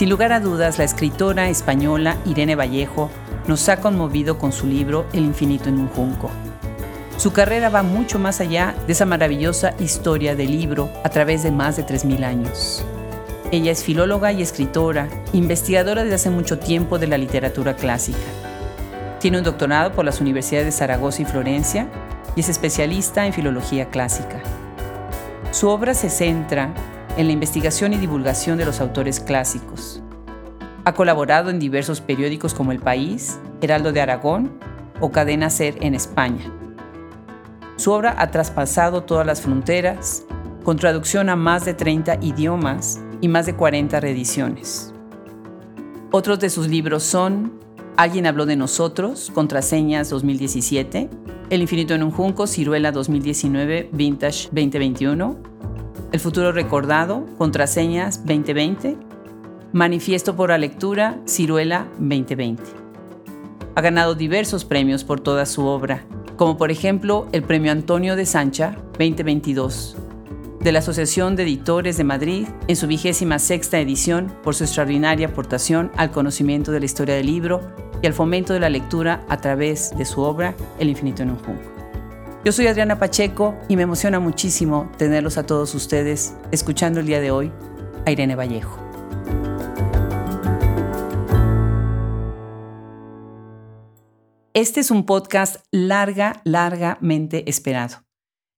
Sin lugar a dudas, la escritora española Irene Vallejo nos ha conmovido con su libro El infinito en un junco. Su carrera va mucho más allá de esa maravillosa historia del libro a través de más de 3.000 años. Ella es filóloga y escritora, investigadora desde hace mucho tiempo de la literatura clásica. Tiene un doctorado por las universidades de Zaragoza y Florencia y es especialista en filología clásica. Su obra se centra en la investigación y divulgación de los autores clásicos. Ha colaborado en diversos periódicos como El País, Heraldo de Aragón o Cadena Ser en España. Su obra ha traspasado todas las fronteras, con traducción a más de 30 idiomas y más de 40 reediciones. Otros de sus libros son Alguien habló de nosotros, Contraseñas 2017, El infinito en un junco, Ciruela 2019, Vintage 2021, El futuro recordado, Contraseñas 2020, Manifiesto por la lectura, Ciruela 2020. Ha ganado diversos premios por toda su obra, como por ejemplo el Premio Antonio de Sancha 2022 de la Asociación de Editores de Madrid en su vigésima sexta edición por su extraordinaria aportación al conocimiento de la historia del libro y al fomento de la lectura a través de su obra El infinito en un junco. Yo soy Adriana Pacheco y me emociona muchísimo tenerlos a todos ustedes escuchando el día de hoy a Irene Vallejo. Este es un podcast larga, largamente esperado.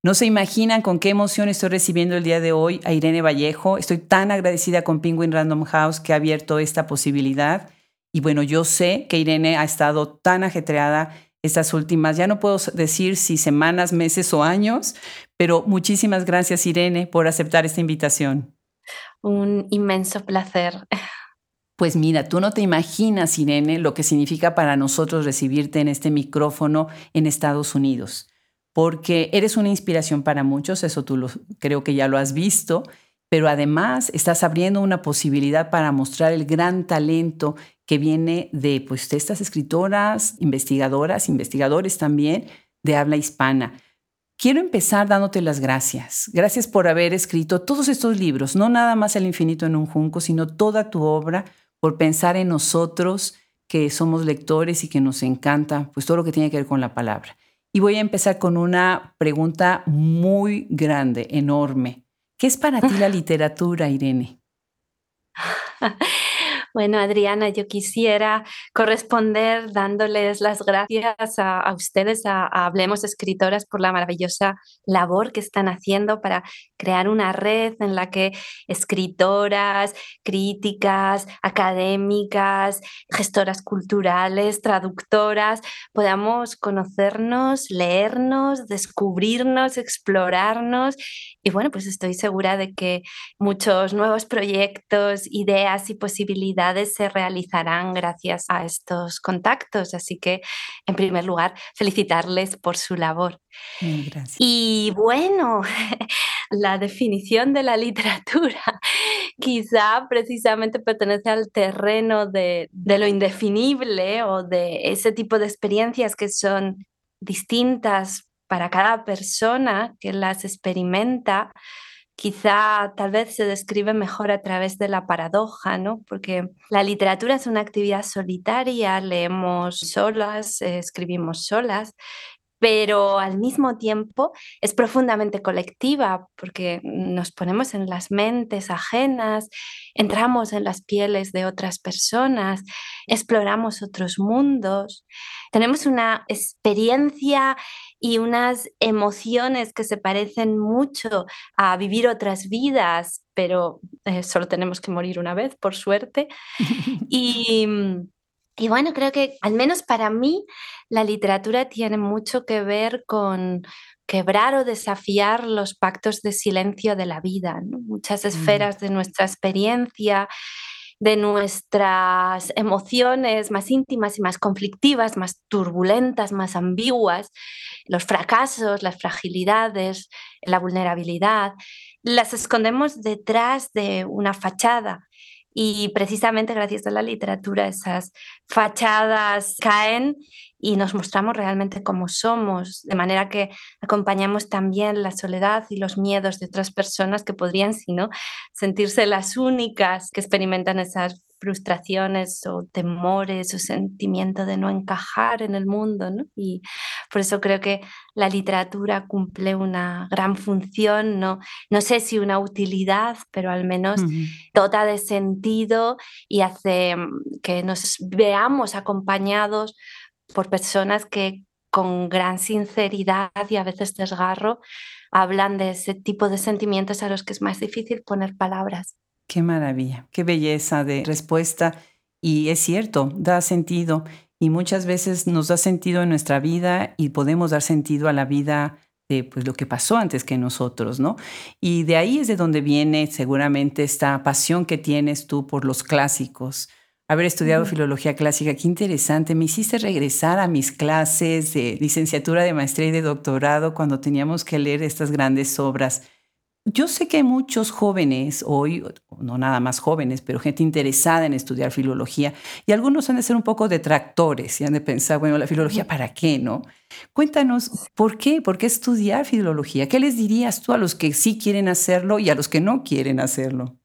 No se imaginan con qué emoción estoy recibiendo el día de hoy a Irene Vallejo. Estoy tan agradecida con Penguin Random House que ha abierto esta posibilidad. Y bueno, yo sé que Irene ha estado tan ajetreada estas últimas, ya no puedo decir si semanas, meses o años, pero muchísimas gracias Irene por aceptar esta invitación. Un inmenso placer. Pues mira, tú no te imaginas, Irene, lo que significa para nosotros recibirte en este micrófono en Estados Unidos porque eres una inspiración para muchos, eso tú lo, creo que ya lo has visto, pero además estás abriendo una posibilidad para mostrar el gran talento que viene de, pues, estas escritoras, investigadoras, investigadores también de habla hispana. Quiero empezar dándote las gracias. Gracias por haber escrito todos estos libros, no nada más El infinito en un junco, sino toda tu obra, por pensar en nosotros que somos lectores y que nos encanta pues todo lo que tiene que ver con la palabra. Y voy a empezar con una pregunta muy grande, enorme. ¿Qué es para ti la literatura, Irene? Bueno, Adriana, yo quisiera corresponder dándoles las gracias a, ustedes, a, Hablemos Escritoras, por la maravillosa labor que están haciendo para crear una red en la que escritoras, críticas, académicas, gestoras culturales, traductoras, podamos conocernos, leernos, descubrirnos, explorarnos. Y bueno, pues estoy segura de que muchos nuevos proyectos, ideas y posibilidades se realizarán gracias a estos contactos. Así que, en primer lugar, felicitarles por su labor. Gracias. Y bueno, la definición de la literatura quizá precisamente pertenece al terreno de, de lo indefinible o de ese tipo de experiencias que son distintas para cada persona que las experimenta quizá tal vez se describe mejor a través de la paradoja, ¿no? Porque la literatura es una actividad solitaria, leemos solas, escribimos solas, pero al mismo tiempo es profundamente colectiva porque nos ponemos en las mentes ajenas, entramos en las pieles de otras personas, exploramos otros mundos, tenemos una experiencia y unas emociones que se parecen mucho a vivir otras vidas, pero eh, solo tenemos que morir una vez, por suerte. y, y bueno, creo que al menos para mí la literatura tiene mucho que ver con quebrar o desafiar los pactos de silencio de la vida, muchas mm. esferas de nuestra experiencia de nuestras emociones más íntimas y más conflictivas, más turbulentas, más ambiguas, los fracasos, las fragilidades, la vulnerabilidad, las escondemos detrás de una fachada y precisamente gracias a la literatura esas fachadas caen y nos mostramos realmente como somos, de manera que acompañamos también la soledad y los miedos de otras personas que podrían, si no, sentirse las únicas que experimentan esas frustraciones o temores o sentimiento de no encajar en el mundo, ¿no? Y por eso creo que la literatura cumple una gran función, no, no sé si una utilidad, pero al menos dota de sentido y hace mm, que nos veamos acompañados por personas que con gran sinceridad y a veces desgarro hablan de ese tipo de sentimientos a los que es más difícil poner palabras. Qué maravilla, qué belleza de respuesta. Y es cierto, da sentido. Y muchas veces nos da sentido en nuestra vida y podemos dar sentido a la vida de pues, lo que pasó antes que nosotros, ¿no? Y de ahí es de donde viene seguramente esta pasión que tienes tú por los clásicos, haber estudiado filología clásica, qué interesante. Me hiciste regresar a mis clases de licenciatura, de maestría y de doctorado cuando teníamos que leer estas grandes obras. Yo sé que hay muchos jóvenes hoy, no nada más jóvenes, pero gente interesada en estudiar filología, y algunos han de ser un poco detractores y han de pensar, bueno, la filología, ¿para qué, no? Cuéntanos, ¿por qué? ¿Por qué estudiar filología? ¿Qué les dirías tú a los que sí quieren hacerlo y a los que no quieren hacerlo?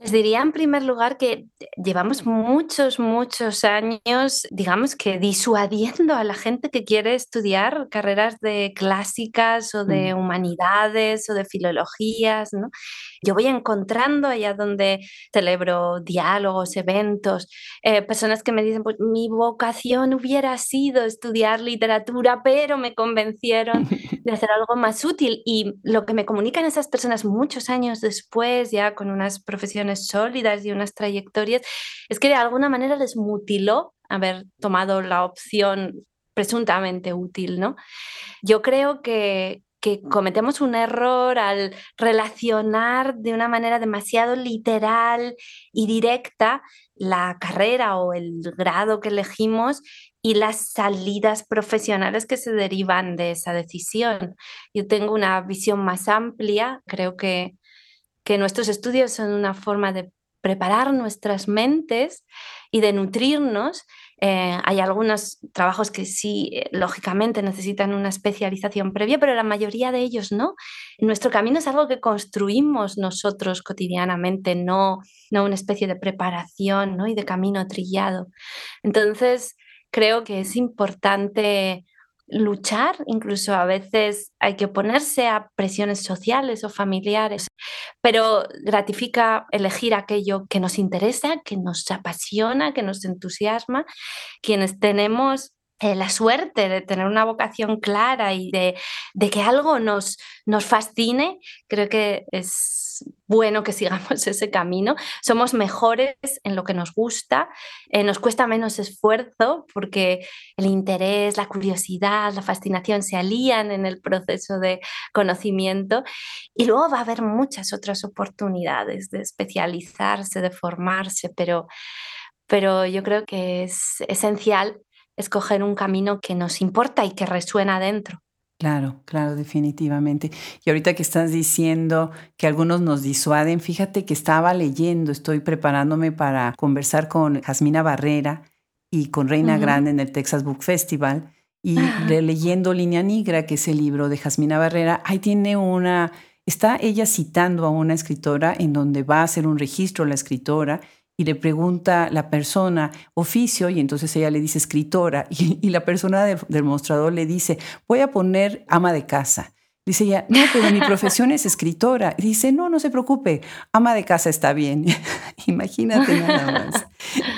Les diría en primer lugar que llevamos muchos, muchos años, digamos que disuadiendo a la gente que quiere estudiar carreras de clásicas o de mm. humanidades o de filologías, ¿no? Yo voy encontrando allá donde celebro diálogos, eventos, eh, personas que me dicen, pues mi vocación hubiera sido estudiar literatura, pero me convencieron de hacer algo más útil. Y lo que me comunican esas personas muchos años después, ya con unas profesiones sólidas y unas trayectorias, es que de alguna manera les mutiló haber tomado la opción presuntamente útil, ¿no? Yo creo que, que cometemos un error al relacionar de una manera demasiado literal y directa la carrera o el grado que elegimos y las salidas profesionales que se derivan de esa decisión. Yo tengo una visión más amplia, creo que, que nuestros estudios son una forma de preparar nuestras mentes y de nutrirnos eh, hay algunos trabajos que sí, eh, lógicamente, necesitan una especialización previa, pero la mayoría de ellos no. Nuestro camino es algo que construimos nosotros cotidianamente, no, no una especie de preparación ¿no? y de camino trillado. Entonces, creo que es importante luchar, incluso a veces hay que oponerse a presiones sociales o familiares, pero gratifica elegir aquello que nos interesa, que nos apasiona, que nos entusiasma. Quienes tenemos eh, la suerte de tener una vocación clara y de, de que algo nos, nos fascine, creo que es bueno que sigamos ese camino. Somos mejores en lo que nos gusta, eh, nos cuesta menos esfuerzo porque el interés, la curiosidad, la fascinación se alían en el proceso de conocimiento y luego va a haber muchas otras oportunidades de especializarse, de formarse, pero, pero yo creo que es esencial escoger un camino que nos importa y que resuena dentro. Claro, claro, definitivamente. Y ahorita que estás diciendo que algunos nos disuaden, fíjate que estaba leyendo, estoy preparándome para conversar con Jasmina Barrera y con Reina Grande en el Texas Book Festival y leyendo Línea Negra, que es el libro de Jasmina Barrera, ahí tiene una, está ella citando a una escritora en donde va a hacer un registro la escritora y le pregunta la persona oficio y entonces ella le dice escritora y, la persona del mostrador le dice voy a poner ama de casa. Dice ella, no, pero mi profesión es escritora. dice, no, no se preocupe, ama de casa está bien. Imagínate nada más.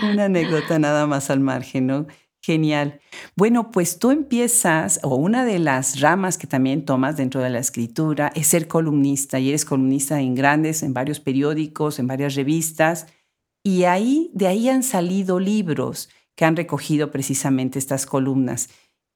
Una anécdota nada más al margen, ¿no? Genial. Bueno, pues tú empiezas, o una de las ramas que también tomas dentro de la escritura es ser columnista, y eres columnista en grandes, en varios periódicos, en varias revistas. Y ahí, de ahí han salido libros que han recogido precisamente estas columnas.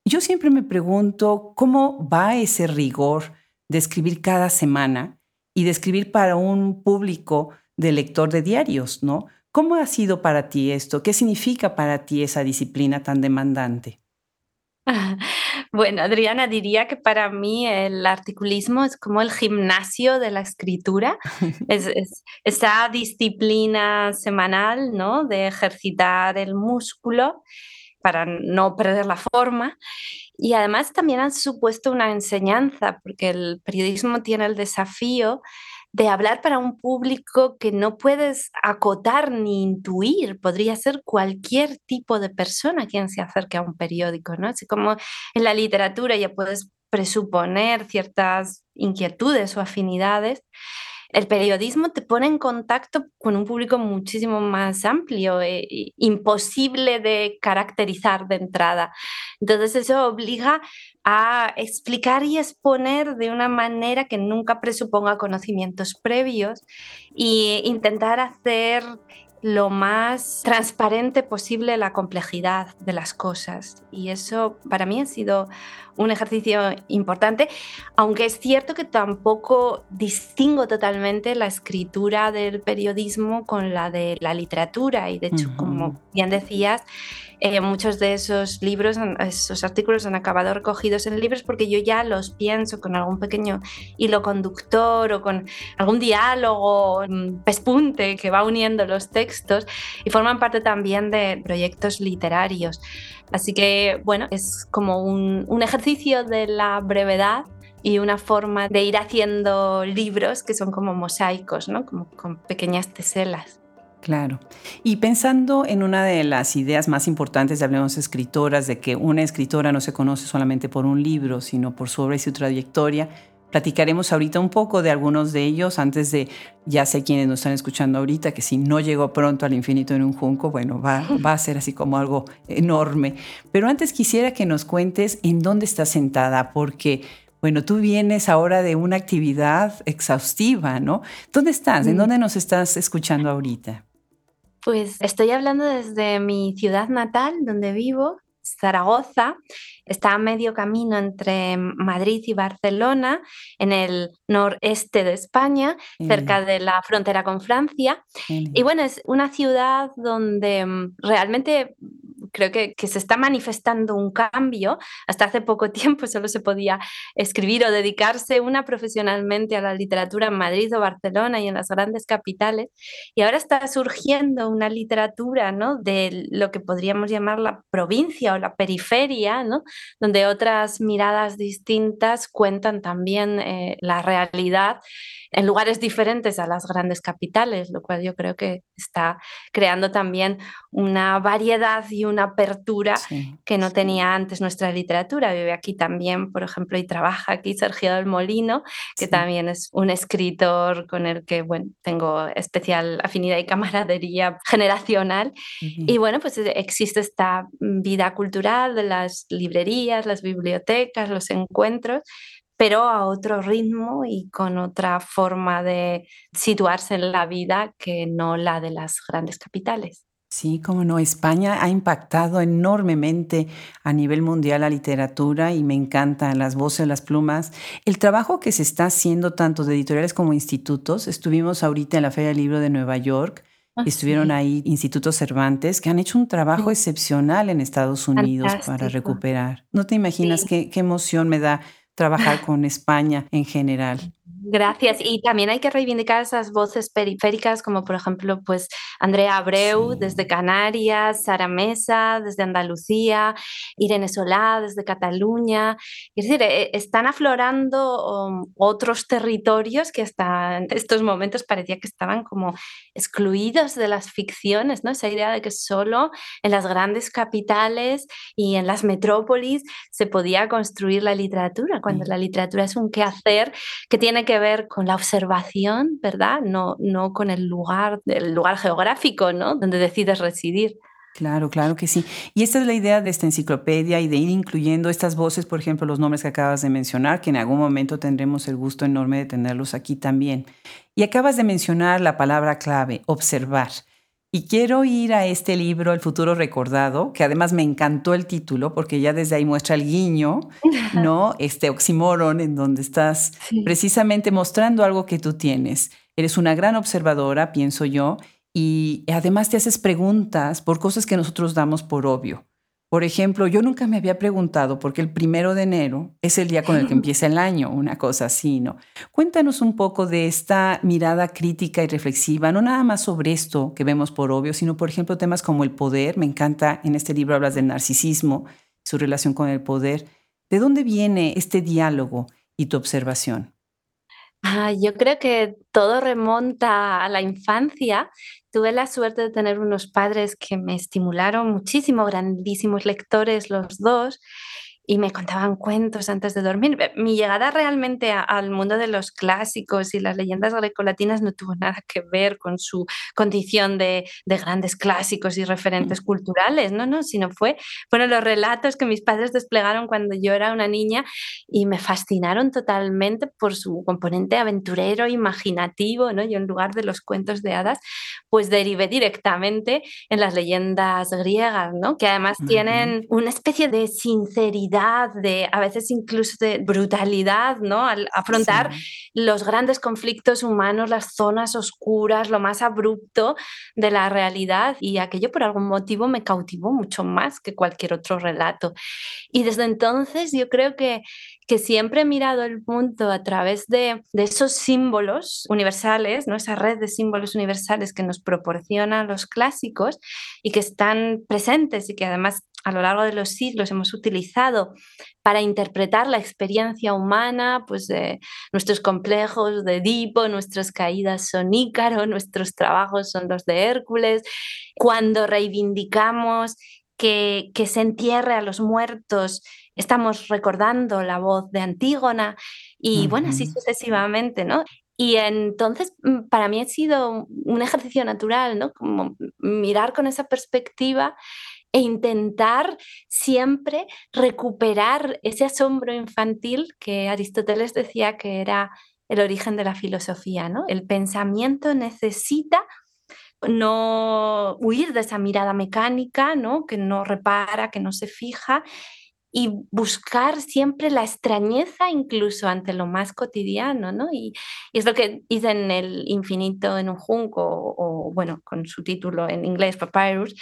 Yo siempre me pregunto cómo va ese rigor de escribir cada semana y de escribir para un público de lector de diarios, ¿no? ¿Cómo ha sido para ti esto? ¿Qué significa para ti esa disciplina tan demandante? Bueno, Adriana, diría que para mí el articulismo es como el gimnasio de la escritura, es, esa disciplina semanal, ¿no? De ejercitar el músculo para no perder la forma. Y además también han supuesto una enseñanza, porque el periodismo tiene el desafío de hablar para un público que no puedes acotar ni intuir. Podría ser cualquier tipo de persona quien se acerque a un periódico, ¿no? Así como en la literatura ya puedes presuponer ciertas inquietudes o afinidades, el periodismo te pone en contacto con un público muchísimo más amplio, e imposible de caracterizar de entrada. Entonces eso obliga a explicar y exponer de una manera que nunca presuponga conocimientos previos e intentar hacer lo más transparente posible la complejidad de las cosas. Y eso para mí ha sido un ejercicio importante, aunque es cierto que tampoco distingo totalmente la escritura del periodismo con la de la literatura. Y de hecho, como bien decías, eh, muchos de esos libros, esos artículos han acabado recogidos en libros porque yo ya los pienso con algún pequeño hilo conductor o con algún diálogo, pespunte que va uniendo los textos y forman parte también de proyectos literarios. Así que, bueno, es como un, un ejercicio de la brevedad y una forma de ir haciendo libros que son como mosaicos, ¿no? como con pequeñas teselas. Claro. Y pensando en una de las ideas más importantes de Hablemos Escritoras, de que una escritora no se conoce solamente por un libro, sino por su obra y su trayectoria, platicaremos ahorita un poco de algunos de ellos antes de, ya sé quienes nos están escuchando ahorita, que si no llegó pronto al infinito en un junco, bueno, va, va a ser así como algo enorme. Pero antes quisiera que nos cuentes en dónde estás sentada, porque bueno, tú vienes ahora de una actividad exhaustiva, ¿no? ¿Dónde estás? ¿En dónde nos estás escuchando ahorita? Pues estoy hablando desde mi ciudad natal, donde vivo, Zaragoza. Está a medio camino entre Madrid y Barcelona, en el noreste de España, cerca de la frontera con Francia. Y bueno, es una ciudad donde mm, realmente creo que, se está manifestando un cambio. Hasta hace poco tiempo solo se podía escribir o dedicarse una profesionalmente a la literatura en Madrid o Barcelona y en las grandes capitales. Y ahora está surgiendo una literatura ¿no? de lo que podríamos llamar la provincia o la periferia, ¿no? donde otras miradas distintas cuentan también eh, la realidad en lugares diferentes a las grandes capitales, lo cual yo creo que está creando también una variedad y una apertura que no tenía antes nuestra literatura. Vive aquí también, por ejemplo, y trabaja aquí Sergio del Molino, que también es un escritor con el que bueno, tengo especial afinidad y camaradería generacional. Y bueno, pues eh, existe esta vida cultural de las librerías, las bibliotecas, los encuentros, pero a otro ritmo y con otra forma de situarse en la vida que no la de las grandes capitales. Sí, como no, España ha impactado enormemente a nivel mundial la literatura y me encantan las voces, las plumas. El trabajo que se está haciendo tanto de editoriales como institutos, estuvimos ahorita en la Feria del Libro de Nueva York, ah, estuvieron ahí institutos Cervantes que han hecho un trabajo excepcional en Estados Unidos para recuperar. No te imaginas qué, qué emoción me da trabajar con España en general. Gracias. Y también hay que reivindicar esas voces periféricas, como por ejemplo, pues Andrea Abreu desde Canarias, Sara Mesa desde Andalucía, Irene Solá desde Cataluña. Es decir, e, están aflorando um, otros territorios que hasta estos momentos parecía que estaban como excluidos de las ficciones, ¿no? Esa idea de que solo en las grandes capitales y en las metrópolis se podía construir la literatura, cuando la literatura es un quehacer que tiene que ver con la observación, ¿verdad? No, no con el lugar, el lugar geográfico, ¿no? Donde decides residir. Claro, claro que sí. Y esta es la idea de esta enciclopedia y de ir incluyendo estas voces, por ejemplo, los nombres que acabas de mencionar, que en algún momento tendremos el gusto enorme de tenerlos aquí también. Y acabas de mencionar la palabra clave, observar. Y quiero ir a este libro, El futuro recordado, que además me encantó el título porque ya desde ahí muestra el guiño, ¿no? Este oxímoron en donde estás precisamente mostrando algo que tú tienes. Eres una gran observadora, pienso yo, y además te haces preguntas por cosas que nosotros damos por obvio. Por ejemplo, yo nunca me había preguntado por qué el primero de enero es el día con el que empieza el año, una cosa así, ¿no? Cuéntanos un poco de esta mirada crítica y reflexiva, no nada más sobre esto que vemos por obvio, sino, por ejemplo, temas como el poder. Me encanta, en este libro hablas del narcisismo, su relación con el poder. ¿De dónde viene este diálogo y tu observación? Yo creo que todo remonta a la infancia. Tuve la suerte de tener unos padres que me estimularon muchísimo, grandísimos lectores los dos, y me contaban cuentos antes de dormir. Mi llegada realmente al mundo de los clásicos y las leyendas grecolatinas no tuvo nada que ver con su condición de, de grandes clásicos y referentes mm. culturales, no, no, sino fue, fueron los relatos que mis padres desplegaron cuando yo era una niña y me fascinaron totalmente por su componente aventurero, imaginativo, ¿no? Yo en lugar de los cuentos de hadas, pues derivé directamente en las leyendas griegas, ¿no? Que además tienen una especie de sinceridad de a veces incluso de brutalidad, ¿no? Al afrontar los grandes conflictos humanos, las zonas oscuras, lo más abrupto de la realidad y aquello por algún motivo me cautivó mucho más que cualquier otro relato. Y desde entonces yo creo que que siempre he mirado el mundo a través de, de, esos símbolos universales, ¿no? esa red de símbolos universales que nos proporcionan los clásicos y que están presentes y que además a lo largo de los siglos hemos utilizado para interpretar la experiencia humana, pues nuestros complejos de Edipo, nuestras caídas son Ícaro, nuestros trabajos son los de Hércules, cuando reivindicamos que, que se entierre a los muertos, estamos recordando la voz de Antígona y bueno, así sucesivamente, ¿no? Y entonces mm, para mí ha sido un ejercicio natural, ¿no? Como mirar con esa perspectiva e intentar siempre recuperar ese asombro infantil que Aristóteles decía que era el origen de la filosofía, ¿no? El pensamiento necesita no huir de esa mirada mecánica, ¿no? Que no repara, que no se fija y buscar siempre la extrañeza incluso ante lo más cotidiano, ¿no? Y, es lo que dice en El infinito en un junco, o, bueno, con su título en inglés, Papyrus,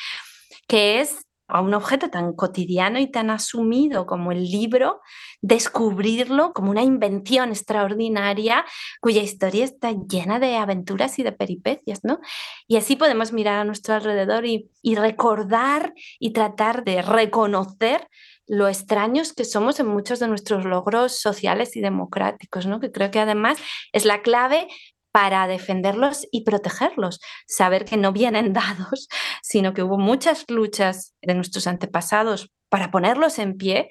que es a un objeto tan cotidiano y tan asumido como el libro, descubrirlo como una invención extraordinaria cuya historia está llena de aventuras y de peripecias, ¿no? Y así podemos mirar a nuestro alrededor y, recordar y tratar de reconocer lo extraños que somos en muchos de nuestros logros sociales y democráticos, ¿no? que creo que además es la clave para defenderlos y protegerlos, saber que no vienen dados, sino que hubo muchas luchas de nuestros antepasados para ponerlos en pie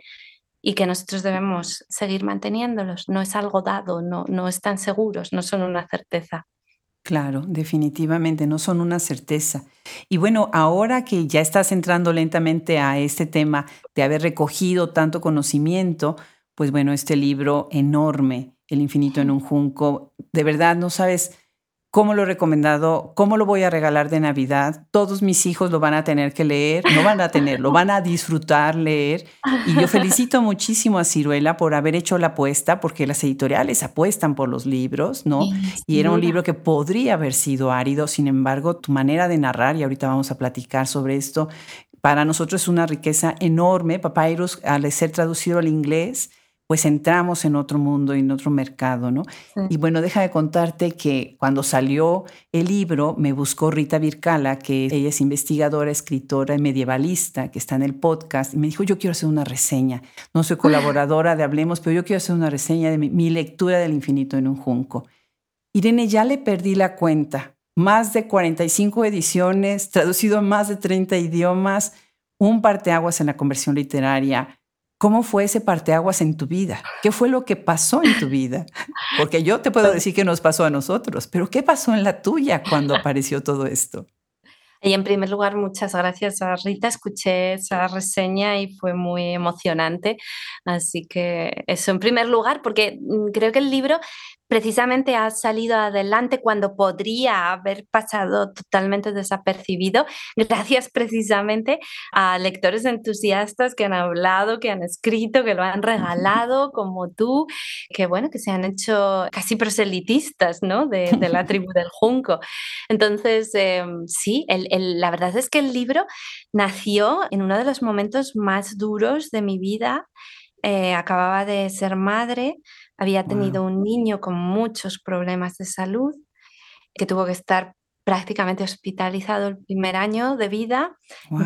y que nosotros debemos seguir manteniéndolos. No es algo dado, no, no están seguros, no son una certeza. Claro, definitivamente, no son una certeza. Y bueno, ahora que ya estás entrando lentamente a este tema de haber recogido tanto conocimiento, pues bueno, este libro enorme, El infinito en un junco, de verdad no sabes cómo lo he recomendado, cómo lo voy a regalar de Navidad. Todos mis hijos lo van a tener que leer, no van a tener, lo van a disfrutar leer. Y yo felicito muchísimo a Ciruela por haber hecho la apuesta, porque las editoriales apuestan por los libros, ¿no? y era un libro que podría haber sido árido, sin embargo, tu manera de narrar, y ahorita vamos a platicar sobre esto, para nosotros es una riqueza enorme. Papyrus, al ser traducido al inglés, pues entramos en otro mundo, en otro mercado, ¿no? Y bueno, deja de contarte que cuando salió el libro, me buscó Rita Vircala, que ella es investigadora, escritora medievalista, que está en el podcast, y me dijo, yo quiero hacer una reseña. No soy colaboradora de Hablemos, pero yo quiero hacer una reseña de mi, mi lectura del infinito en un junco. Irene, ya le perdí la cuenta. Más de 45 ediciones, traducido a más de 30 idiomas, un parteaguas en la conversión literaria ¿Cómo fue ese parteaguas en tu vida? ¿Qué fue lo que pasó en tu vida? Porque yo te puedo decir que nos pasó a nosotros, pero ¿qué pasó en la tuya cuando apareció todo esto? Y en primer lugar, muchas gracias a Rita. Escuché esa reseña y fue muy emocionante. Así que eso en primer lugar, porque mm, creo que el libro precisamente ha salido adelante cuando podría haber pasado totalmente desapercibido, gracias precisamente a lectores entusiastas que han hablado, que han escrito, que lo han regalado, como tú, que bueno, que se han hecho casi proselitistas, ¿no? De, la tribu del Junco. Entonces, em, sí, la verdad es que el libro nació en uno de los momentos más duros de mi vida. Eh, acababa de ser madre, había tenido un niño con muchos problemas de salud que tuvo que estar prácticamente hospitalizado el primer año de vida,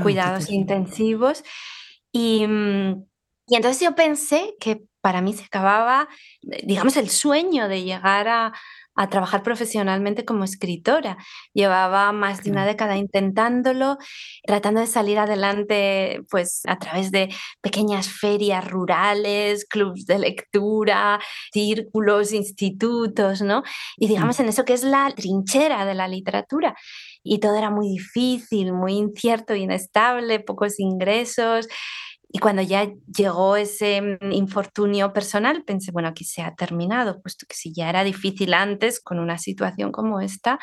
cuidados intensivos. Y, mm, y entonces yo pensé que para mí se acababa, digamos, el sueño de llegar a, a trabajar profesionalmente como escritora. Llevaba más de una década intentándolo, tratando de salir adelante pues a través de pequeñas ferias rurales, clubs de lectura, círculos, institutos, ¿no? Y mm. digamos en eso que es la trinchera de la literatura. Y todo era muy difícil, muy incierto, inestable, pocos ingresos. Y cuando ya llegó ese mm, infortunio personal, pensé, bueno, aquí se ha terminado, puesto que si ya era difícil antes con una situación como esta,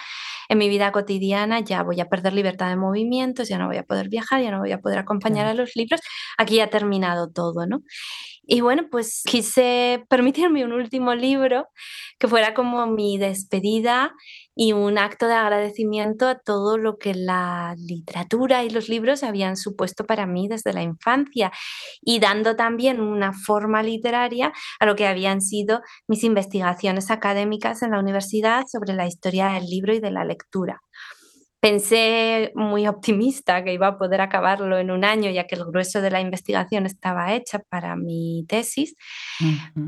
en mi vida cotidiana ya voy a perder libertad de movimientos, ya no voy a poder viajar, ya no voy a poder acompañar a los libros, aquí ha terminado todo, ¿no? Y bueno, pues quise permitirme un último libro que fuera como mi despedida y un acto de agradecimiento a todo lo que la literatura y los libros habían supuesto para mí desde la infancia y dando también una forma literaria a lo que habían sido mis investigaciones académicas en la universidad sobre la historia del libro y de la lectura. Pensé muy optimista que iba a poder acabarlo en un año, ya que el grueso de la investigación estaba hecha para mi tesis,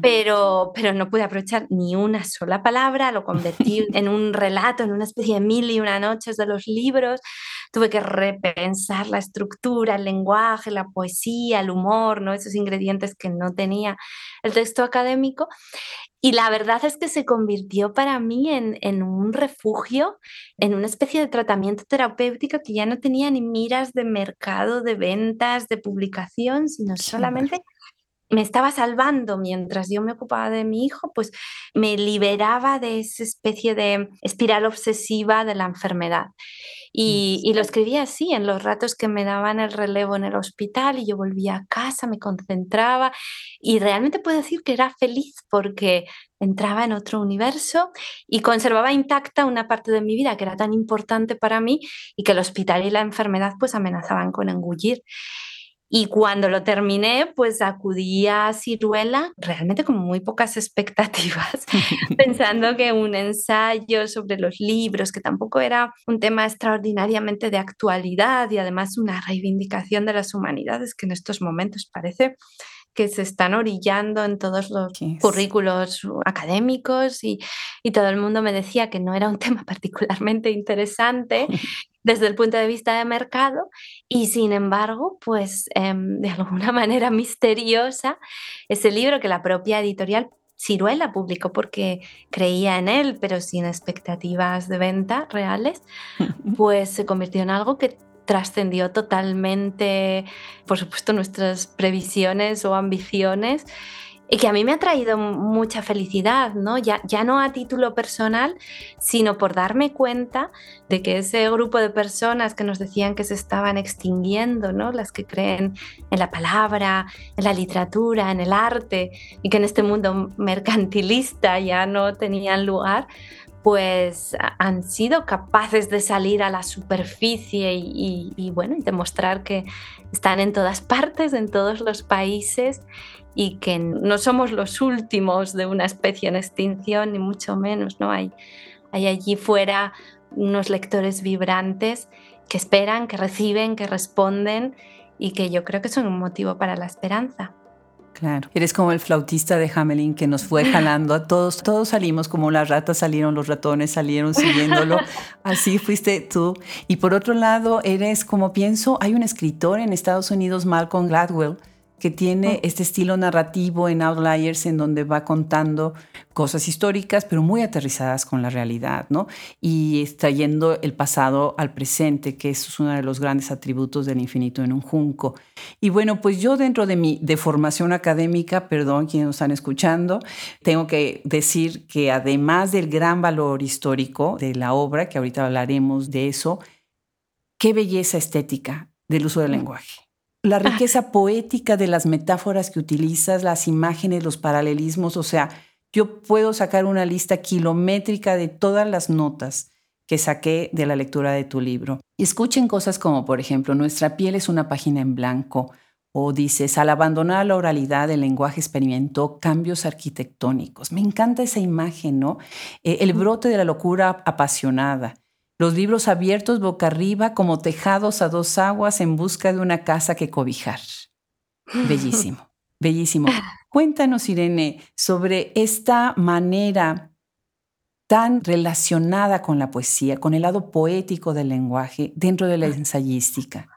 pero, pero no pude aprovechar ni una sola palabra, lo convertí en un relato, en una especie de mil y una noches de los libros. Tuve que repensar la estructura, el lenguaje, la poesía, el humor, ¿no? esos ingredientes que no tenía el texto académico. Y la verdad es que se convirtió para mí en, un refugio, en una especie de tratamiento terapéutico que ya no tenía ni miras de mercado, de ventas, de publicación, sino solamente me estaba salvando mientras yo me ocupaba de mi hijo, pues me liberaba de esa especie de espiral obsesiva de la enfermedad. Y, lo escribía así, en los ratos que me daban el relevo en el hospital y yo volvía a casa, me concentraba y realmente puedo decir que era feliz porque entraba en otro universo y conservaba intacta una parte de mi vida que era tan importante para mí y que el hospital y la enfermedad pues amenazaban con engullir. Y cuando lo terminé, pues acudí a Ciruela realmente con muy pocas expectativas, pensando que un ensayo sobre los libros, que tampoco era un tema extraordinariamente de actualidad y además una reivindicación de las humanidades que en estos momentos parece que se están orillando en todos los currículos académicos y, y, todo el mundo me decía que no era un tema particularmente interesante desde el punto de vista de mercado y sin embargo, pues em, de alguna manera misteriosa, ese libro que la propia editorial Ciruela publicó porque creía en él, pero sin expectativas de venta reales, pues se convirtió en algo que trascendió totalmente, por supuesto, nuestras previsiones o ambiciones y que a mí me ha traído mucha felicidad, ¿no? Ya, ya no a título personal, sino por darme cuenta de que ese grupo de personas que nos decían que se estaban extinguiendo, ¿no? Las que creen en la palabra, en la literatura, en el arte, y que en este mundo mercantilista ya no tenían lugar, pues han sido capaces de salir a la superficie y, bueno, demostrar que están en todas partes, en todos los países y que no somos los últimos de una especie en extinción, ni mucho menos, ¿no? Hay, hay allí fuera unos lectores vibrantes que esperan, que reciben, que responden y que yo creo que son un motivo para la esperanza. Claro, eres como el flautista de Hamelin que nos fue jalando a todos, todos salimos como las ratas salieron, los ratones salieron siguiéndolo, así fuiste tú. Y por otro lado, eres como pienso, hay un escritor en Estados Unidos, Malcolm Gladwell, que tiene este estilo narrativo en Outliers en donde va contando cosas históricas, pero muy aterrizadas con la realidad, ¿no? Y extrayendo el pasado al presente, que eso es uno de los grandes atributos del infinito en un junco. Y bueno, pues yo dentro de mi de formación académica, perdón quienes nos están escuchando, tengo que decir que además del gran valor histórico de la obra, que ahorita hablaremos de eso, qué belleza estética del uso del mm. lenguaje la riqueza poética de las metáforas que utilizas, las imágenes, los paralelismos, o sea, yo puedo sacar una lista kilométrica de todas las notas que saqué de la lectura de tu libro. Escuchen cosas como, por ejemplo, nuestra piel es una página en blanco, o dices, al abandonar la oralidad, el lenguaje experimentó cambios arquitectónicos. Me encanta esa imagen, ¿no? Eh, el brote de la locura apasionada los libros abiertos boca arriba como tejados a dos aguas en busca de una casa que cobijar. Bellísimo, bellísimo. Cuéntanos, Irene, sobre esta manera tan relacionada con la poesía, con el lado poético del lenguaje dentro de la ensayística.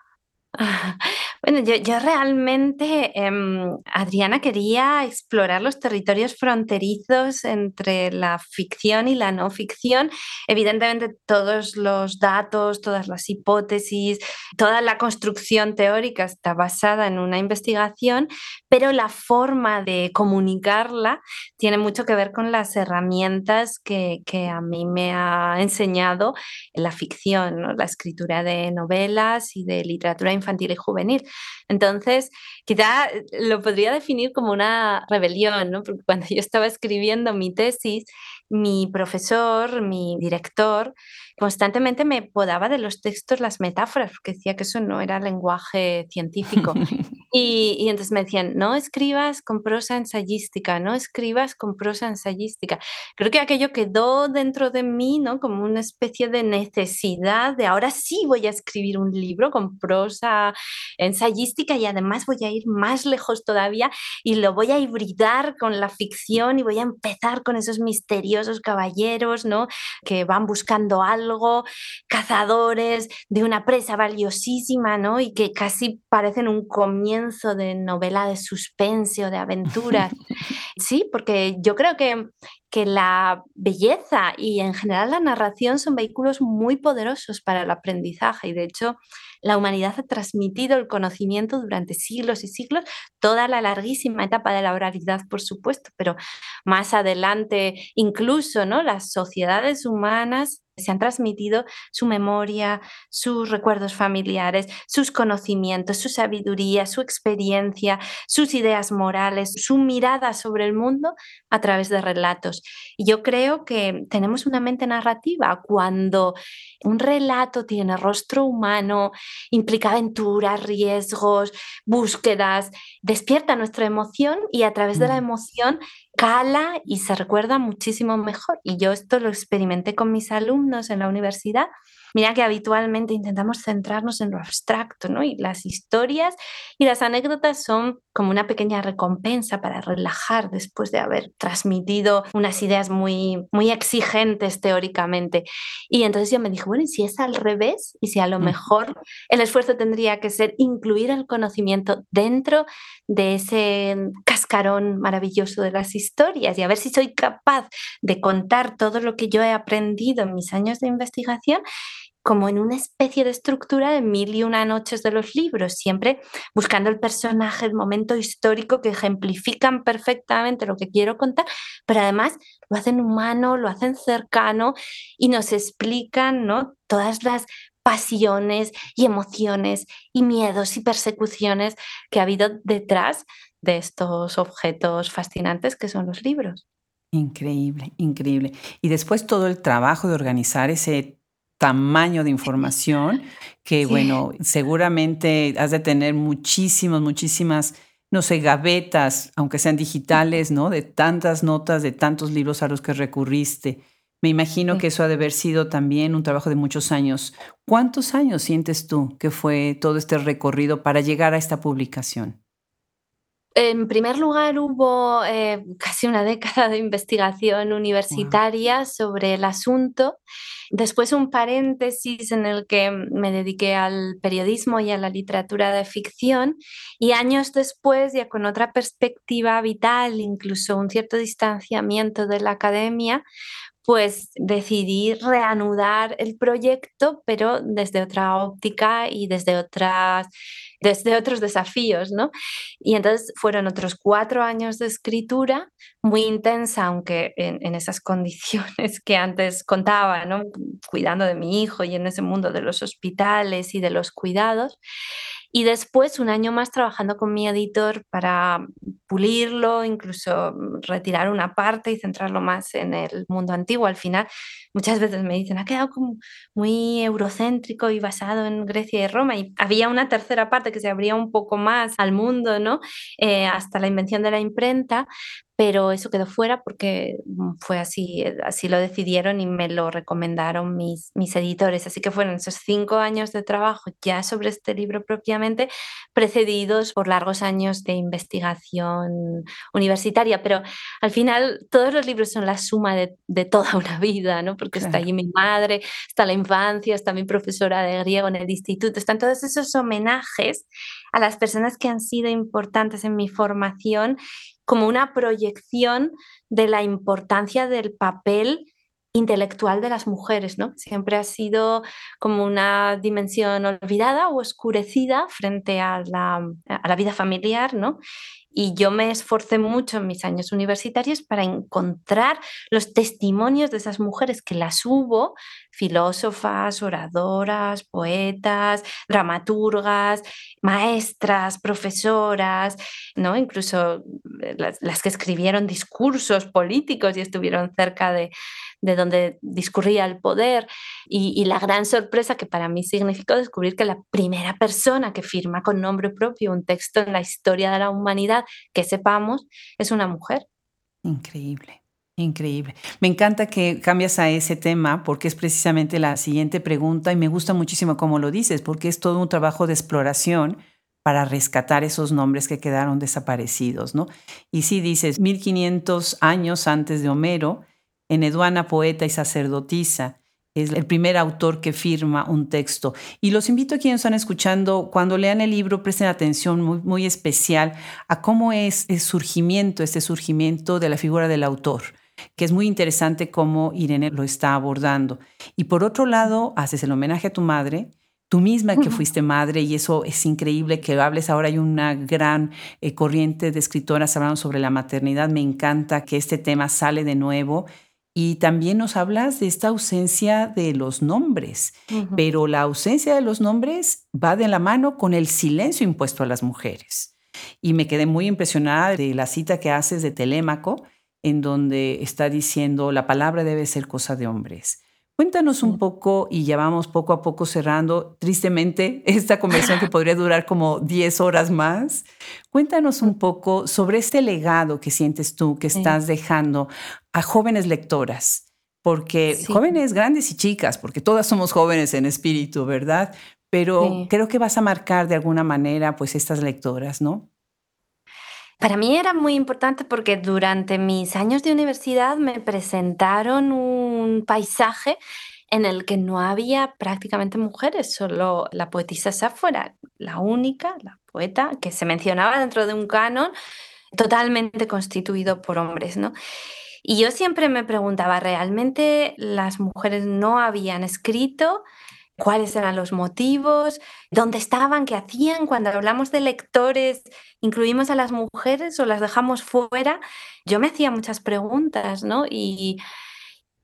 Bueno, yo, realmente, em, Adriana, quería explorar los territorios fronterizos entre la ficción y la no ficción. Evidentemente, todos los datos, todas las hipótesis, toda la construcción teórica está basada en una investigación, pero la forma de comunicarla tiene mucho que ver con las herramientas que, a mí me ha enseñado la ficción, la escritura de novelas y de literatura infantil y juvenil. Entonces, quizá eh, lo podría definir como una rebelión. Porque cuando yo estaba escribiendo mi tesis, mi profesor, mi director, constantemente me podaba de los textos las metáforas, porque decía que eso no era lenguaje científico. y, y, entonces me decían, no escribas con prosa ensayística, no escribas con prosa ensayística. Creo que aquello quedó dentro de mí, ¿no? Como una especie de necesidad de ahora sí voy a escribir un libro con prosa ensayística y además voy a ir más lejos todavía y lo voy a hibridar con la ficción y voy a empezar con esos caballeros, ¿no? Que van buscando algo cazadores de una presa valiosísima, ¿no? Y que casi parecen un comienzo de novela de suspense o de aventuras. sí, porque yo creo que que la belleza y en general la narración son vehículos muy poderosos para el aprendizaje y de hecho la humanidad ha transmitido el conocimiento durante siglos y siglos, toda la larguísima etapa de la oralidad, por supuesto, pero más adelante incluso ¿no? las sociedades humanas se han transmitido su memoria, sus recuerdos familiares, sus conocimientos, su sabiduría, su experiencia, sus ideas morales, su mirada sobre el mundo a través de relatos. Y yo creo que tenemos una mente narrativa cuando un relato tiene rostro humano, implica aventuras, riesgos, búsquedas, despierta nuestra emoción y a través de la mm. emoción cala y se recuerda muchísimo mejor. Y yo esto lo experimenté con mis alumnos en la universidad Mira que habitualmente intentamos centrarnos en lo abstracto, ¿no? Y las historias y las anécdotas son como una pequeña recompensa para relajar después de haber transmitido unas ideas muy, muy exigentes teóricamente. Y entonces yo me dije, bueno, ¿y si es al revés? ¿Y si a lo mejor el esfuerzo tendría que ser incluir el conocimiento dentro de ese cascarón maravilloso de las historias y a ver si soy capaz de contar todo lo que yo he aprendido en mis años de investigación como en una especie de estructura de mil y una noches de los libros, siempre buscando el personaje, el momento histórico que ejemplifican perfectamente lo que quiero contar, pero además lo hacen humano, lo hacen cercano y nos explican ¿no? todas las pasiones y emociones y miedos y persecuciones que ha habido detrás de estos objetos fascinantes que son los libros. Increíble, increíble. Y después todo el trabajo de organizar ese tamaño de información que, bueno, seguramente has de tener muchísimas, muchísimas, no sé, gavetas, aunque sean digitales, ¿no? De tantas notas, de tantos libros a los que recurriste. Me imagino que eso ha de haber sido también un trabajo de muchos años. ¿Cuántos años sientes tú que fue todo este recorrido para llegar a esta publicación? En primer lugar, hubo eh, casi una década de investigación universitaria sobre el asunto. Después un paréntesis en el que me dediqué al periodismo y a la literatura de ficción. Y años después, ya con otra perspectiva vital, incluso un cierto distanciamiento de la academia, pues decidí reanudar el proyecto, pero desde otra óptica y desde otras desde otros desafíos, ¿no? Y entonces fueron otros cuatro años de escritura, muy intensa, aunque en, esas condiciones que antes contaba, ¿no? Cuidando de mi hijo y en ese mundo de los hospitales y de los cuidados. Y después un año más trabajando con mi editor para pulirlo, incluso retirar una parte y centrarlo más en el mundo antiguo. Al final, muchas veces me dicen, ha quedado como muy eurocéntrico y basado en Grecia y Roma. Y había una tercera parte que se abría un poco más al mundo, ¿no? Eh, hasta la invención de la imprenta, pero eso quedó fuera porque mm, fue así, eh, así lo decidieron y me lo recomendaron mis, mis editores. Así que fueron esos cinco años de trabajo ya sobre este libro propiamente, precedidos por largos años de investigación universitaria. Pero al final todos los libros son la suma de, de toda una vida, ¿no? Porque está allí mi madre, está la infancia, está mi profesora de griego en el instituto, están todos esos homenajes a las personas que han sido importantes en mi formación como una proyección de la importancia del papel intelectual de las mujeres, ¿no? Siempre ha sido como una dimensión olvidada o oscurecida frente a la, a la vida familiar, ¿no? Y yo me esforcé mucho en mis años universitarios para encontrar los testimonios de esas mujeres que las hubo, filósofas, oradoras, poetas, dramaturgas, maestras, profesoras, ¿no? incluso eh, las, que escribieron discursos políticos y estuvieron cerca de, donde discurría el poder. Y, y, la gran sorpresa que para mí significó descubrir que la primera persona que firma con nombre propio un texto en la historia de la humanidad que sepamos es una mujer. Increíble. Increíble. Me encanta que cambias a ese tema porque es precisamente la siguiente pregunta y me gusta muchísimo cómo lo dices porque es todo un trabajo de exploración para rescatar esos nombres que quedaron desaparecidos, ¿no? Y sí dices, 1500 años antes de Homero, en Eduana, poeta y sacerdotisa, es el primer autor que firma un texto. Y los invito a quienes están escuchando, cuando lean el libro, presten atención muy, muy especial a cómo es el surgimiento, este surgimiento de la figura del autor que es muy interesante cómo Irene lo está abordando. Y por otro lado, haces el homenaje a tu madre, tú misma que fuiste madre, y eso es increíble que hables. Ahora hay una gran eh, corriente de escritoras hablando sobre la maternidad. Me encanta que este tema sale de nuevo. Y también nos hablas de esta ausencia de los nombres, pero la ausencia de los nombres va de la mano con el silencio impuesto a las mujeres. Y me quedé muy impresionada de la cita que haces de Telémaco, en donde está diciendo la palabra debe ser cosa de hombres. Cuéntanos un poco y ya vamos poco a poco cerrando, tristemente, esta conversación que podría durar como 10 horas más. Cuéntanos un poco sobre este legado que sientes tú, que estás dejando a jóvenes lectoras, porque jóvenes grandes y chicas, porque todas somos jóvenes en espíritu, ¿verdad? Pero creo que vas a marcar de alguna manera pues estas lectoras, ¿no? Para mí era muy importante porque durante mis años de universidad me presentaron un paisaje en el que no había prácticamente mujeres, solo la poetisa Safo era la única, la poeta, que se mencionaba dentro de un canon totalmente constituido por hombres, ¿no? Y yo siempre me preguntaba, ¿realmente las mujeres no habían escrito? cuáles eran los motivos, dónde estaban, qué hacían. Cuando hablamos de lectores, ¿incluimos a las mujeres o las dejamos fuera? Yo me hacía muchas preguntas, ¿no? Y,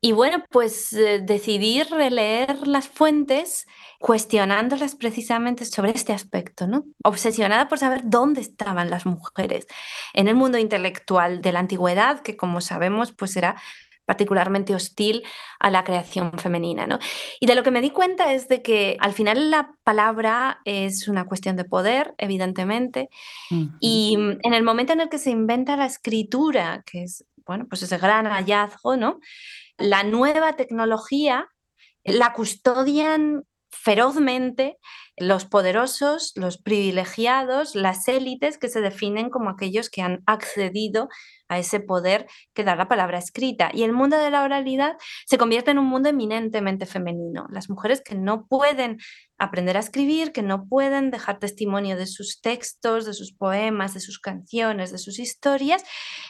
y bueno, pues eh, decidí releer las fuentes cuestionándolas precisamente sobre este aspecto, ¿no? Obsesionada por saber dónde estaban las mujeres en el mundo intelectual de la antigüedad, que como sabemos, pues era particularmente hostil a la creación femenina. ¿no? Y de lo que me di cuenta es de que al final la palabra es una cuestión de poder, evidentemente, y mm, en el momento en el que se inventa la escritura, que es bueno, pues ese gran hallazgo, ¿no? La nueva tecnología la custodian ferozmente los poderosos, los privilegiados, las élites que se definen como aquellos que han accedido a ese poder que da la palabra escrita. Y el mundo de la oralidad se convierte en un mundo eminentemente femenino. Las mujeres que no pueden aprender a escribir, que no pueden dejar testimonio de sus textos, de sus poemas, de sus canciones, de sus historias,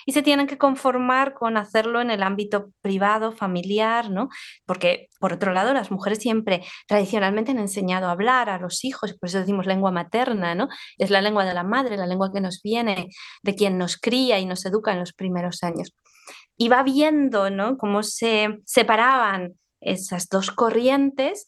y se tienen que conformar con hacerlo en el ámbito privado, familiar, ¿no? Porque, por otro lado, las mujeres siempre tradicionalmente han enseñado a hablar a los hijos, por eso decimos lengua materna, ¿no? Es la lengua de la madre, la lengua que nos viene de quien nos cría y nos educa en los primeros años. Va viendo, ¿no? Cómo se separaban esas dos corrientes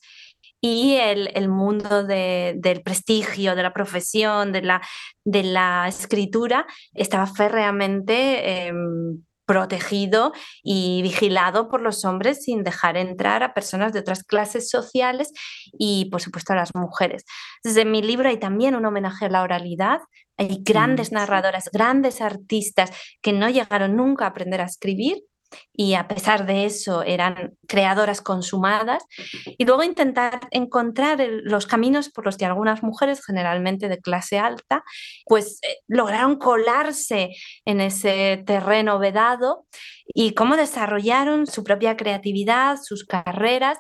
y el, mundo del prestigio, de la profesión, de la, de la escritura, estaba férreamente em, protegido y vigilado por los hombres sin dejar entrar a personas de otras clases sociales y, por supuesto, a las mujeres. Desde mi libro hay también un homenaje a la oralidad. Hay grandes narradoras, grandes artistas que no llegaron nunca a aprender a escribir y a pesar de eso eran creadoras consumadas y luego intentar encontrar los caminos por los que algunas mujeres, generalmente de clase alta, pues eh, lograron colarse en ese terreno vedado y cómo desarrollaron su propia creatividad, sus carreras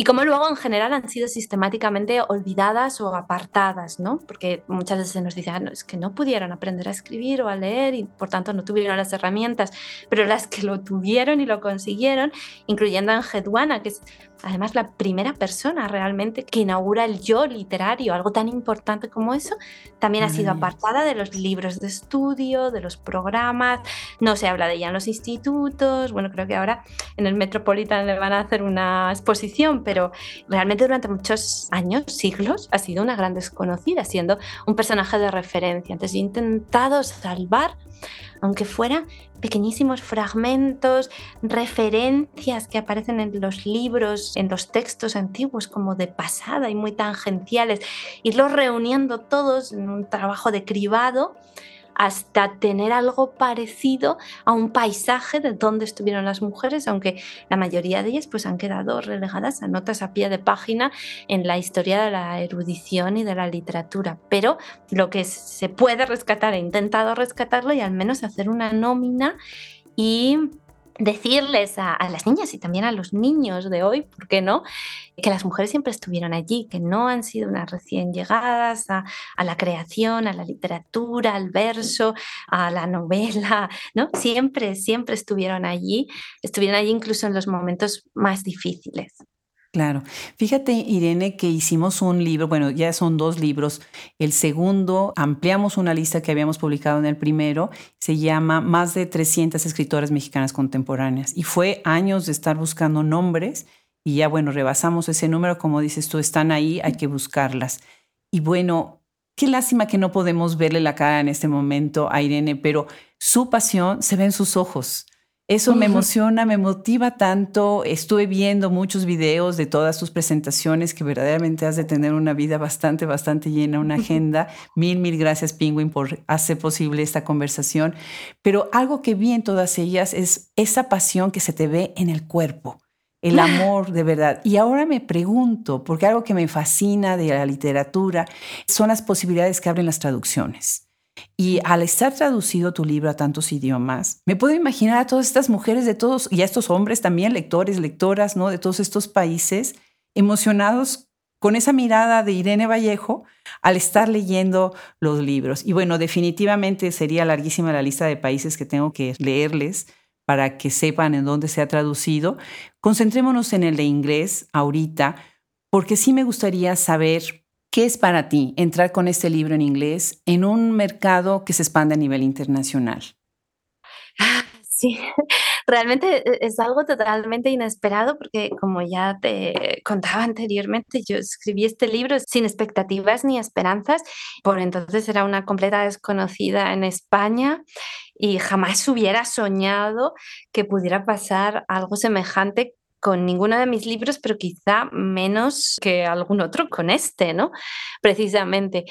y cómo luego en general han sido sistemáticamente olvidadas o apartadas, ¿no? Porque muchas veces se nos dice, ah, no, es que no pudieron aprender a escribir o a leer y por tanto no tuvieron las herramientas, pero las que lo tuvieron y lo consiguieron, incluyendo a Angedwana, que es además la primera persona realmente que inaugura el yo literario, algo tan importante como eso, también ha sido apartada de los libros de estudio, de los programas, no se habla de ella en los institutos, bueno, creo que ahora en el Metropolitan le van a hacer una exposición, pero realmente durante muchos años, siglos, ha sido una gran desconocida, siendo un personaje de referencia. Entonces he intentado salvar aunque fueran pequeñísimos fragmentos, referencias que aparecen en los libros, en los textos antiguos como de pasada y muy tangenciales, irlos reuniendo todos en un trabajo de cribado hasta tener algo parecido a un paisaje de dónde estuvieron las mujeres, aunque la mayoría de ellas pues han quedado relegadas a notas a pie de página en la historia de la erudición y de la literatura. Pero lo que se puede rescatar, he intentado rescatarlo y al menos hacer una nómina y decirles a, las niñas y también a los niños de hoy, ¿por qué no? Que las mujeres siempre estuvieron allí, que no han sido unas recién llegadas a, la creación, a la literatura, al verso, a la novela, ¿no? Siempre, siempre estuvieron allí, estuvieron allí incluso en los momentos más difíciles. Claro. Fíjate, Irene, que hicimos un libro, bueno, ya son dos libros. El segundo, ampliamos una lista que habíamos publicado en el primero, se llama Más de 300 escritoras mexicanas contemporáneas. Y fue años de estar buscando nombres y ya, bueno, rebasamos ese número, como dices tú, están ahí, hay que buscarlas. Y bueno, qué lástima que no podemos verle la cara en este momento a Irene, pero su pasión se ve en sus ojos. Eso me emociona, me motiva tanto. Estuve viendo muchos videos de todas tus presentaciones que verdaderamente has de tener una vida bastante, bastante llena, una agenda. Mil, mil gracias, Penguin, por hacer posible esta conversación. Pero algo que vi en todas ellas es esa pasión que se te ve en el cuerpo, el amor de verdad. Y ahora me pregunto, porque algo que me fascina de la literatura son las posibilidades que abren las traducciones. Y al estar traducido tu libro a tantos idiomas, me puedo imaginar a todas estas mujeres de todos y a estos hombres también, lectores, lectoras, ¿no? De todos estos países, emocionados con esa mirada de Irene Vallejo al estar leyendo los libros. Y bueno, definitivamente sería larguísima la lista de países que tengo que leerles para que sepan en dónde se ha traducido. Concentrémonos en el de inglés ahorita, porque sí me gustaría saber ¿Qué es para ti entrar con este libro en inglés en un mercado que se expande a nivel internacional? Sí, realmente e, es algo totalmente inesperado porque como ya te contaba anteriormente, yo escribí este libro sin expectativas ni esperanzas, por entonces era una completa desconocida en España y jamás hubiera soñado que pudiera pasar algo semejante con ninguno de mis libros, pero quizá menos que algún otro con este, ¿no? Precisamente.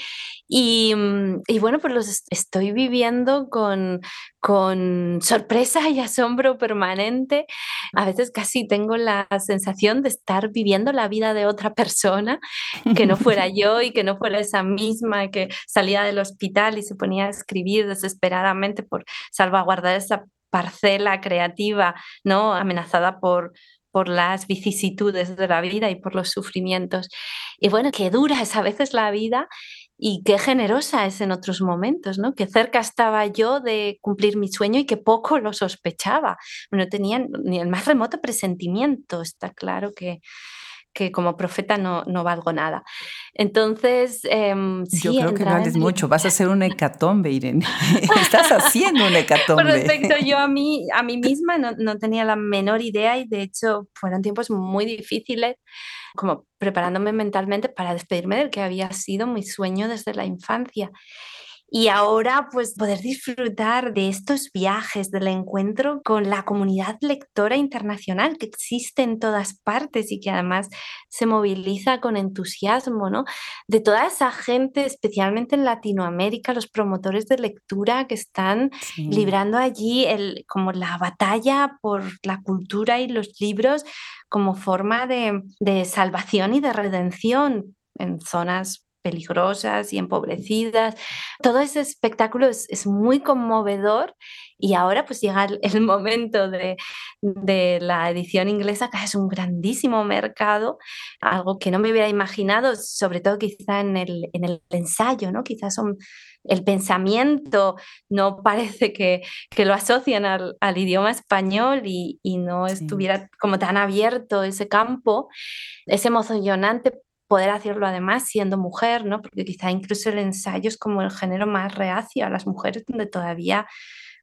Y, mm, bueno, pues los estoy viviendo con, con sorpresa y asombro permanente. A veces casi tengo la sensación de estar viviendo la vida de otra persona, que no fuera yo y que no fuera esa misma que salía del hospital y se ponía a escribir desesperadamente por salvaguardar esa parcela creativa, ¿no? Amenazada por, por las vicisitudes de la vida y por los sufrimientos. Y bueno, qué dura es a veces la vida y qué generosa es en otros momentos, ¿no? Que cerca estaba yo de cumplir mi sueño y que poco lo sospechaba. No tenía ni el más remoto presentimiento, está claro que, que como profeta no, no valgo nada. Entonces, em, yo creo que vales mucho. Vas a hacer una hecatombe, Irene. Estás haciendo una hecatombe. Con respecto yo a mí, a mí misma no, no tenía la menor idea y de hecho fueron tiempos muy difíciles como preparándome mentalmente para despedirme del que había sido mi sueño desde la infancia. Y ahora pues poder disfrutar de estos viajes, del encuentro con la comunidad lectora internacional que existe en todas partes y que además se moviliza con entusiasmo, ¿no? De toda esa gente, especialmente en Latinoamérica, los promotores de lectura que están librando allí el, como la batalla por la cultura y los libros como forma de, de salvación y de redención en zonas peligrosas y empobrecidas. Todo ese espectáculo es, muy conmovedor y ahora pues llega el, momento de, la edición inglesa, que es un grandísimo mercado, algo que no me hubiera imaginado, sobre todo quizá en el, en el ensayo, ¿no? Quizás son el pensamiento no parece que, lo asocian al, idioma español y, no estuviera como tan abierto ese campo. Es emocionante poder hacerlo además siendo mujer, ¿no? Porque quizá incluso el ensayo es como el género más reacio a las mujeres, donde todavía,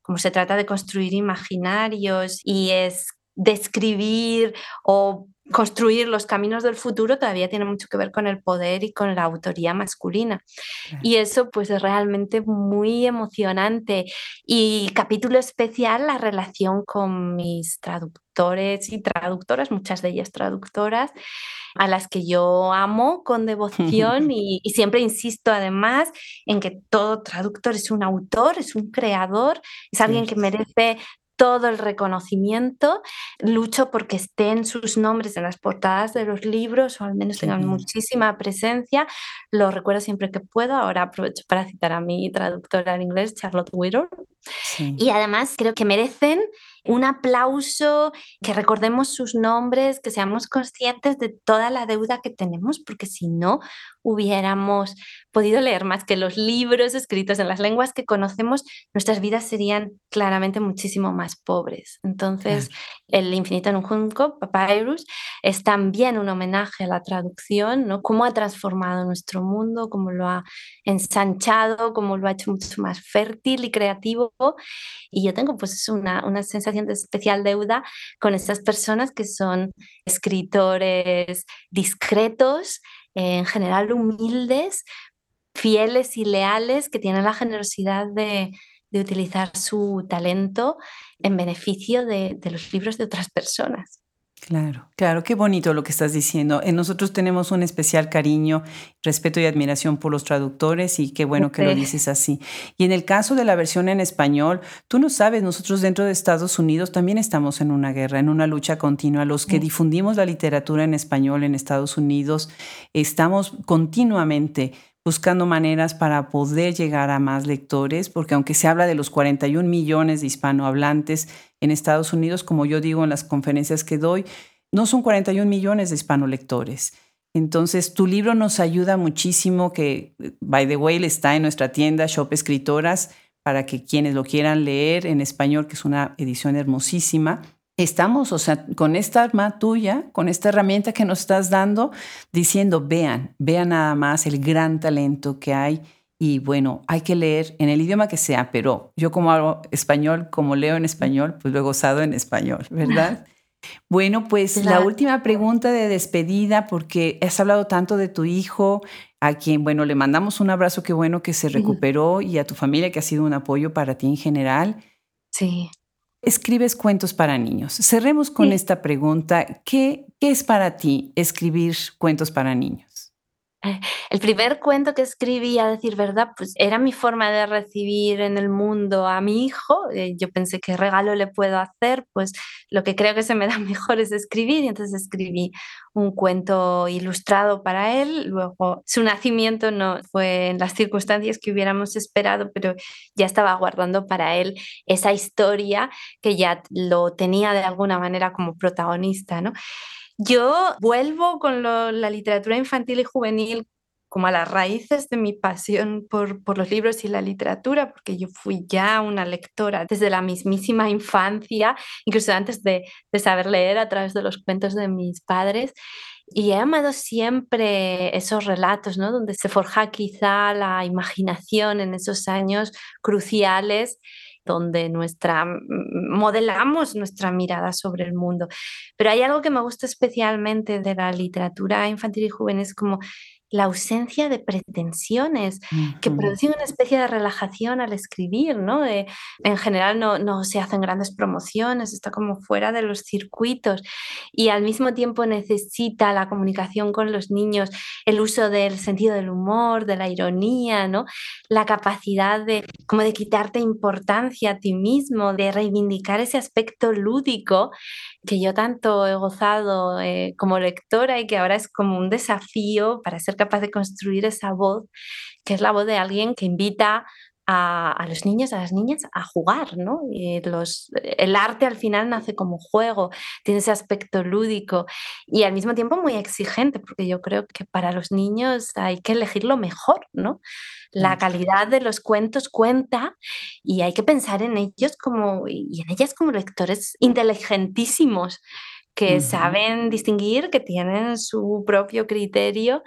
como se trata de construir imaginarios y es describir o construir los caminos del futuro todavía tiene mucho que ver con el poder y con la autoría masculina. Y eso pues es realmente muy emocionante. Y capítulo especial, la relación con mis traductores y traductoras, muchas de ellas traductoras, a las que yo amo con devoción y, y, siempre insisto además en que todo traductor es un autor, es un creador, es alguien que merece todo el reconocimiento, lucho porque estén sus nombres en las portadas de los libros o al menos tengan muchísima presencia. Lo recuerdo siempre que puedo. Ahora aprovecho para citar a mi traductora en inglés, Charlotte Whittle. Y además creo que merecen un aplauso, que recordemos sus nombres, que seamos conscientes de toda la deuda que tenemos, porque si no hubiéramos podido leer más que los libros escritos en las lenguas que conocemos, nuestras vidas serían claramente muchísimo más pobres. Entonces, el infinito en un junco, Papyrus, es también un homenaje a la traducción, ¿no? Cómo ha transformado nuestro mundo, cómo lo ha ensanchado, cómo lo ha hecho mucho más fértil y creativo. Y yo tengo pues una, una sensación de especial deuda con estas personas que son escritores discretos, en general humildes, fieles y leales, que tienen la generosidad de, utilizar su talento en beneficio de, los libros de otras personas. Claro, claro, qué bonito lo que estás diciendo. En nosotros tenemos un especial cariño, respeto y admiración por los traductores y qué bueno que lo dices así. Y en el caso de la versión en español, tú no sabes, nosotros dentro de Estados Unidos también estamos en una guerra, en una lucha continua. Los que difundimos la literatura en español en Estados Unidos estamos continuamente buscando maneras para poder llegar a más lectores, porque aunque se habla de los 41 millones de hispanohablantes en Estados Unidos, como yo digo en las conferencias que doy, no son 41 millones de hispanolectores. Entonces, tu libro nos ayuda muchísimo, que, by the way, está en nuestra tienda Shop Escritoras, para que quienes lo quieran leer en español, que es una edición hermosísima estamos, o sea, con esta arma tuya, con esta herramienta que nos estás dando, diciendo, vean, vean nada más el gran talento que hay. Y bueno, hay que leer en el idioma que sea, pero yo como hablo español, como leo en español, pues lo he gozado en español, ¿verdad? Bueno, pues la última pregunta de despedida, porque has hablado tanto de tu hijo, a quien, bueno, le mandamos un abrazo, qué bueno que se recuperó, y a tu familia que ha sido un apoyo para ti en general. Sí escribes cuentos para niños. Cerremos con esta pregunta. ¿Qué, ¿Qué es para ti escribir cuentos para niños? El primer cuento que escribí, a decir verdad, pues era mi forma de recibir en el mundo a mi hijo. Eh, yo pensé, ¿qué regalo le puedo hacer? Pues lo que creo que se me da mejor es escribir y entonces escribí un cuento ilustrado para él. Luego su nacimiento no fue en las circunstancias que hubiéramos esperado, pero ya estaba guardando para él esa historia que ya lo tenía de alguna manera como protagonista, ¿no? Yo vuelvo con la literatura infantil y juvenil como a las raíces de mi pasión por, por, los libros y la literatura, porque yo fui ya una lectora desde la mismísima infancia, incluso antes de, de saber leer a través de los cuentos de mis padres. Y he amado siempre esos relatos, ¿no? Donde se forja quizá la imaginación en esos años cruciales donde nuestra, modelamos nuestra mirada sobre el mundo. Pero hay algo que me gusta especialmente de la literatura infantil y juvenil, es como la ausencia de pretensiones, que producen una especie de relajación al escribir, ¿no? en general no, no, se hacen grandes promociones, está como fuera de los circuitos y al mismo tiempo necesita la comunicación con los niños, el uso del sentido del humor, de la ironía, ¿no? La capacidad de, como de quitarte importancia a ti mismo, de reivindicar ese aspecto lúdico que yo tanto he gozado eh, como lectora y que ahora es como un desafío para ser capaz de construir esa voz, que es la voz de alguien que invita a, los niños, a las niñas a jugar, ¿no? Y los, el arte al final nace como juego, tiene ese aspecto lúdico y al mismo tiempo muy exigente, porque yo creo que para los niños hay que elegir lo mejor, ¿no? La calidad de los cuentos cuenta y hay que pensar en ellos como, y en ellas como lectores inteligentísimos que saben distinguir, que tienen su propio criterio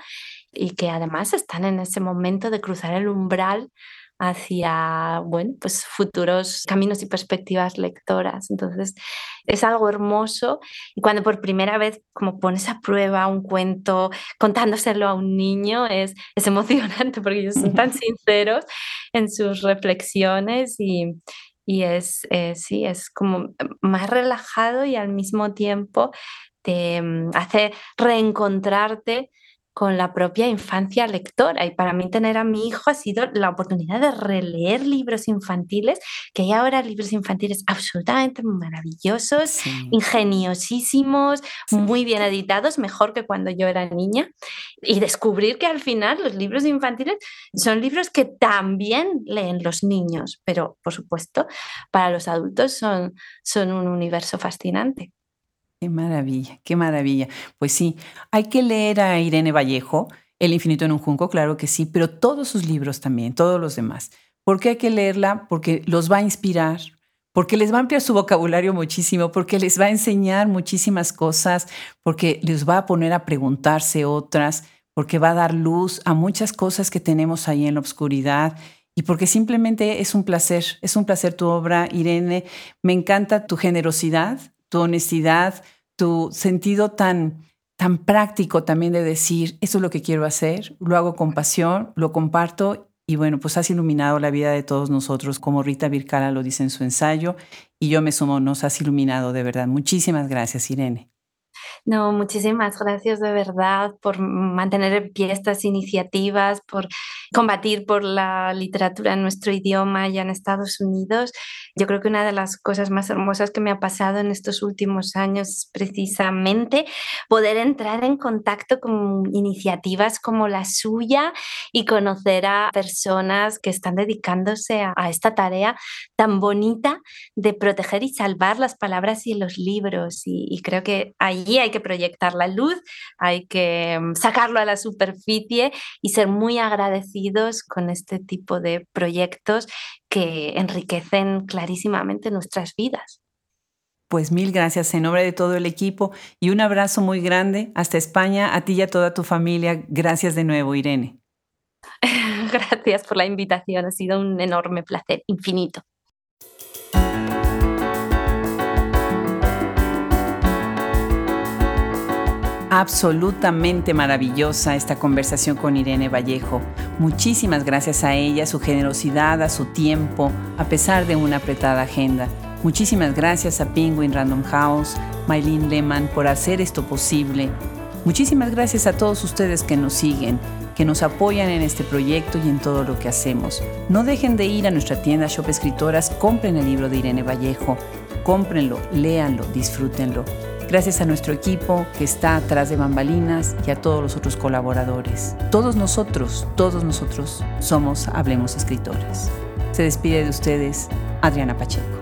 y que además están en ese momento de cruzar el umbral hacia, bueno, pues futuros caminos y perspectivas lectoras. Entonces, es algo hermoso y cuando por primera vez como pones a prueba un cuento contándoselo a un niño es, es emocionante porque ellos son tan sinceros en sus reflexiones y, y es, eh, sí, es como más relajado y al mismo tiempo te mm, hace reencontrarte con la propia infancia lectora. Y para mí tener a mi hijo ha sido la oportunidad de releer libros infantiles, que hay ahora libros infantiles absolutamente maravillosos, ingeniosísimos, muy bien editados, mejor que cuando yo era niña. Y descubrir que al final los libros infantiles son libros que también leen los niños, pero por supuesto para los adultos son, son un universo fascinante. Qué maravilla, qué maravilla. Pues sí, hay que leer a Irene Vallejo, El infinito en un junco, claro que sí, pero todos sus libros también, todos los demás. ¿Por qué hay que leerla? Porque los va a inspirar, porque les va a ampliar su vocabulario muchísimo, porque les va a enseñar muchísimas cosas, porque les va a poner a preguntarse otras, porque va a dar luz a muchas cosas que tenemos ahí en la oscuridad y porque simplemente es un placer, es un placer tu obra, Irene. Me encanta tu generosidad, tu honestidad, tu sentido tan, tan práctico también de decir, eso es lo que quiero hacer, lo hago con pasión, lo comparto y bueno, pues has iluminado la vida de todos nosotros, como Rita Vircala lo dice en su ensayo, y yo me sumo, nos has iluminado de verdad. Muchísimas gracias, Irene. No, muchísimas gracias de verdad por mantener en pie estas iniciativas, por combatir por la literatura en nuestro idioma ya en Estados Unidos. Yo creo que una de las cosas más hermosas que me ha pasado en estos últimos años es precisamente poder entrar en contacto con iniciativas como la suya y conocer a personas que están dedicándose a, esta tarea tan bonita de proteger y salvar las palabras y los libros. Y, y creo que allí hay que proyectar la luz, hay que mm, sacarlo a la superficie y ser muy agradecidos con este tipo de proyectos que enriquecen clarísimamente nuestras vidas. Pues mil gracias en nombre de todo el equipo y un abrazo muy grande hasta España, a ti y a toda tu familia. Gracias de nuevo, Irene. gracias por la invitación, ha sido un enorme placer, infinito. Absolutamente maravillosa esta conversación con Irene Vallejo. Muchísimas gracias a ella, su generosidad, a su tiempo, a pesar de una apretada agenda. Muchísimas gracias a Penguin Random House, Maylene Lehman por hacer esto posible. Muchísimas gracias a todos ustedes que nos siguen, que nos apoyan en este proyecto y en todo lo que hacemos. No dejen de ir a nuestra tienda Shop Escritoras, compren el libro de Irene Vallejo, cómprenlo, léanlo, disfrútenlo. Gracias a nuestro equipo que está atrás de bambalinas y a todos los otros colaboradores. Todos nosotros, todos nosotros somos Hablemos Escritores. Se despide de ustedes Adriana Pacheco.